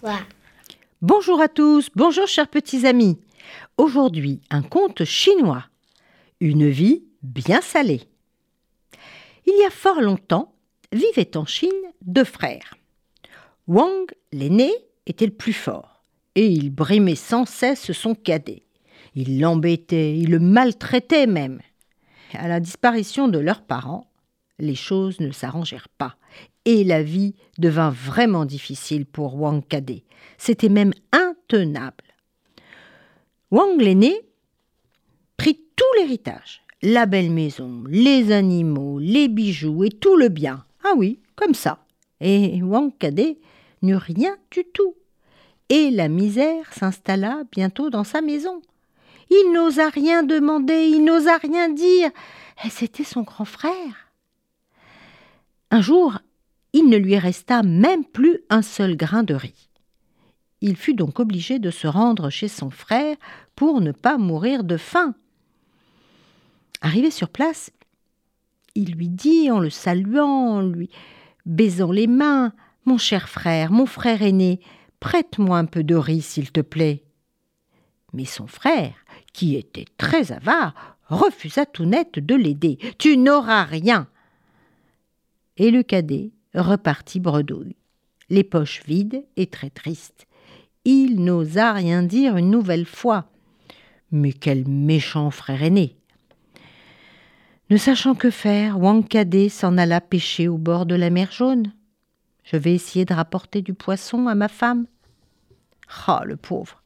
Fois. Bonjour à tous, bonjour chers petits amis. Aujourd'hui, un conte chinois. Une vie bien salée. Il y a fort longtemps, vivaient en Chine deux frères. Wang, l'aîné, était le plus fort, et il brimait sans cesse son cadet. Il l'embêtait, il le maltraitait même. À la disparition de leurs parents, les choses ne s'arrangèrent pas et la vie devint vraiment difficile pour Wang Cadet. C'était même intenable. Wang l'aîné prit tout l'héritage, la belle maison, les animaux, les bijoux et tout le bien. Ah oui, comme ça. Et Wang Cadet n'eut rien du tout. Et la misère s'installa bientôt dans sa maison. Il n'osa rien demander, il n'osa rien dire. C'était son grand frère. Un jour, il ne lui resta même plus un seul grain de riz. Il fut donc obligé de se rendre chez son frère pour ne pas mourir de faim. Arrivé sur place, il lui dit en le saluant, en lui baisant les mains Mon cher frère, mon frère aîné, prête-moi un peu de riz, s'il te plaît. Mais son frère, qui était très avare, refusa tout net de l'aider. Tu n'auras rien. Et le cadet repartit bredouille, les poches vides et très triste. Il n'osa rien dire une nouvelle fois. Mais quel méchant frère aîné Ne sachant que faire, Wang Cadet s'en alla pêcher au bord de la mer jaune. Je vais essayer de rapporter du poisson à ma femme. Ah, le pauvre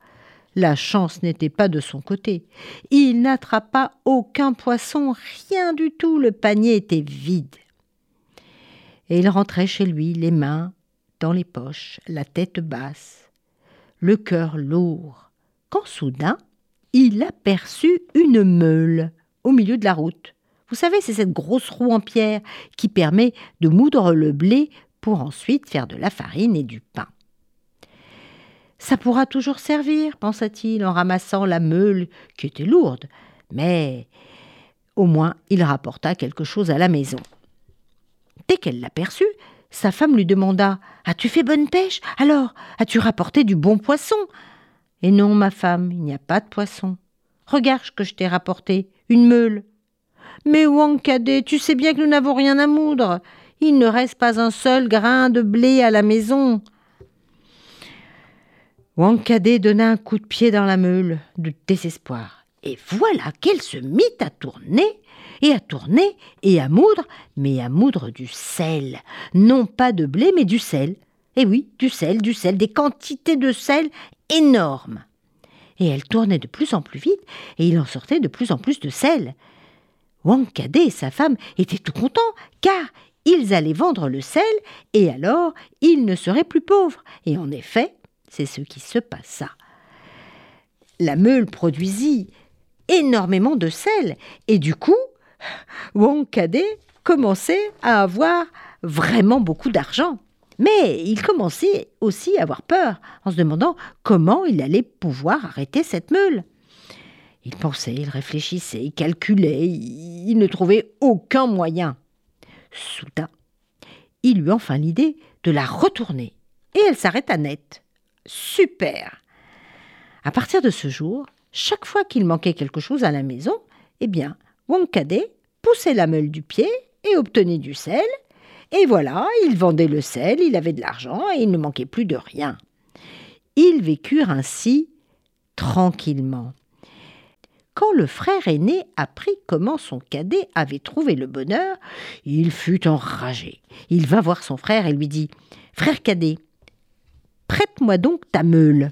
La chance n'était pas de son côté. Il n'attrapa aucun poisson, rien du tout, le panier était vide et il rentrait chez lui, les mains dans les poches, la tête basse, le cœur lourd, quand soudain il aperçut une meule au milieu de la route. Vous savez, c'est cette grosse roue en pierre qui permet de moudre le blé pour ensuite faire de la farine et du pain. Ça pourra toujours servir, pensa-t-il en ramassant la meule qui était lourde, mais au moins il rapporta quelque chose à la maison. Dès qu'elle l'aperçut, sa femme lui demanda As-tu fait bonne pêche? Alors, as-tu rapporté du bon poisson? Et non, ma femme, il n'y a pas de poisson. Regarde ce que je t'ai rapporté, une meule. Mais Wang Cadet, tu sais bien que nous n'avons rien à moudre. Il ne reste pas un seul grain de blé à la maison. Wang Cadet donna un coup de pied dans la meule, de désespoir. Et voilà qu'elle se mit à tourner et à tourner et à moudre, mais à moudre du sel. Non pas de blé, mais du sel. Et oui, du sel, du sel, des quantités de sel énormes. Et elle tournait de plus en plus vite, et il en sortait de plus en plus de sel. Wang Cadet et sa femme étaient tout contents, car ils allaient vendre le sel, et alors ils ne seraient plus pauvres. Et en effet, c'est ce qui se passa. La meule produisit énormément de sel, et du coup, Wong Cadet commençait à avoir vraiment beaucoup d'argent. Mais il commençait aussi à avoir peur, en se demandant comment il allait pouvoir arrêter cette meule. Il pensait, il réfléchissait, il calculait, il ne trouvait aucun moyen. Soudain, il eut enfin l'idée de la retourner, et elle s'arrêta net. Super À partir de ce jour, chaque fois qu'il manquait quelque chose à la maison, eh bien, Wong Cadet poussait la meule du pied et obtenait du sel. Et voilà, il vendait le sel, il avait de l'argent et il ne manquait plus de rien. Ils vécurent ainsi tranquillement. Quand le frère aîné apprit comment son cadet avait trouvé le bonheur, il fut enragé. Il va voir son frère et lui dit Frère cadet, prête-moi donc ta meule.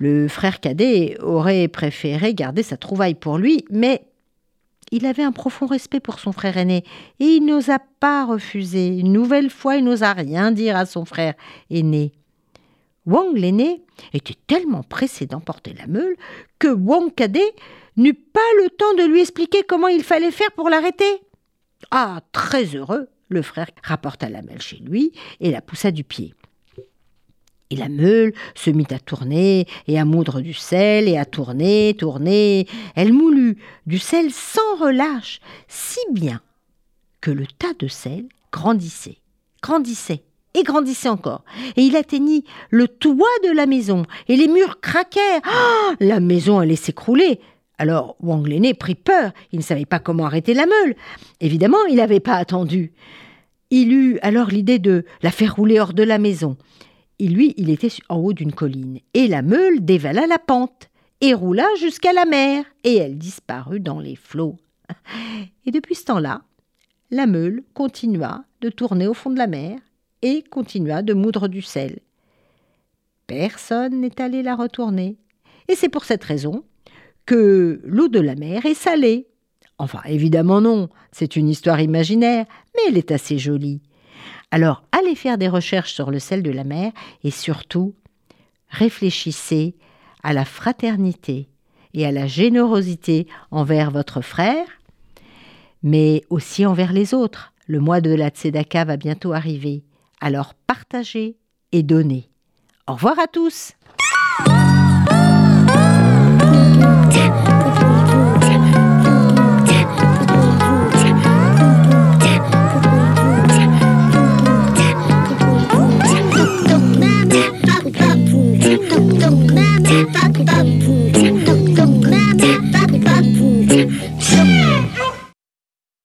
Le frère cadet aurait préféré garder sa trouvaille pour lui, mais il avait un profond respect pour son frère aîné, et il n'osa pas refuser. Une nouvelle fois, il n'osa rien dire à son frère aîné. Wang l'aîné était tellement pressé d'emporter la meule que Wang cadet n'eut pas le temps de lui expliquer comment il fallait faire pour l'arrêter. Ah, très heureux, le frère rapporta la meule chez lui et la poussa du pied. Et la meule se mit à tourner et à moudre du sel et à tourner, tourner. Elle moulut du sel sans relâche, si bien que le tas de sel grandissait, grandissait et grandissait encore. Et il atteignit le toit de la maison, et les murs craquèrent. Ah, la maison allait s'écrouler. Alors Wang l'aîné prit peur, il ne savait pas comment arrêter la meule. Évidemment, il n'avait pas attendu. Il eut alors l'idée de la faire rouler hors de la maison. Et lui, il était en haut d'une colline, et la meule dévala la pente, et roula jusqu'à la mer, et elle disparut dans les flots. Et depuis ce temps-là, la meule continua de tourner au fond de la mer, et continua de moudre du sel. Personne n'est allé la retourner, et c'est pour cette raison que l'eau de la mer est salée. Enfin, évidemment non, c'est une histoire imaginaire, mais elle est assez jolie. Alors allez faire des recherches sur le sel de la mer et surtout réfléchissez à la fraternité et à la générosité envers votre frère, mais aussi envers les autres. Le mois de la Tzedaka va bientôt arriver. Alors partagez et donnez. Au revoir à tous.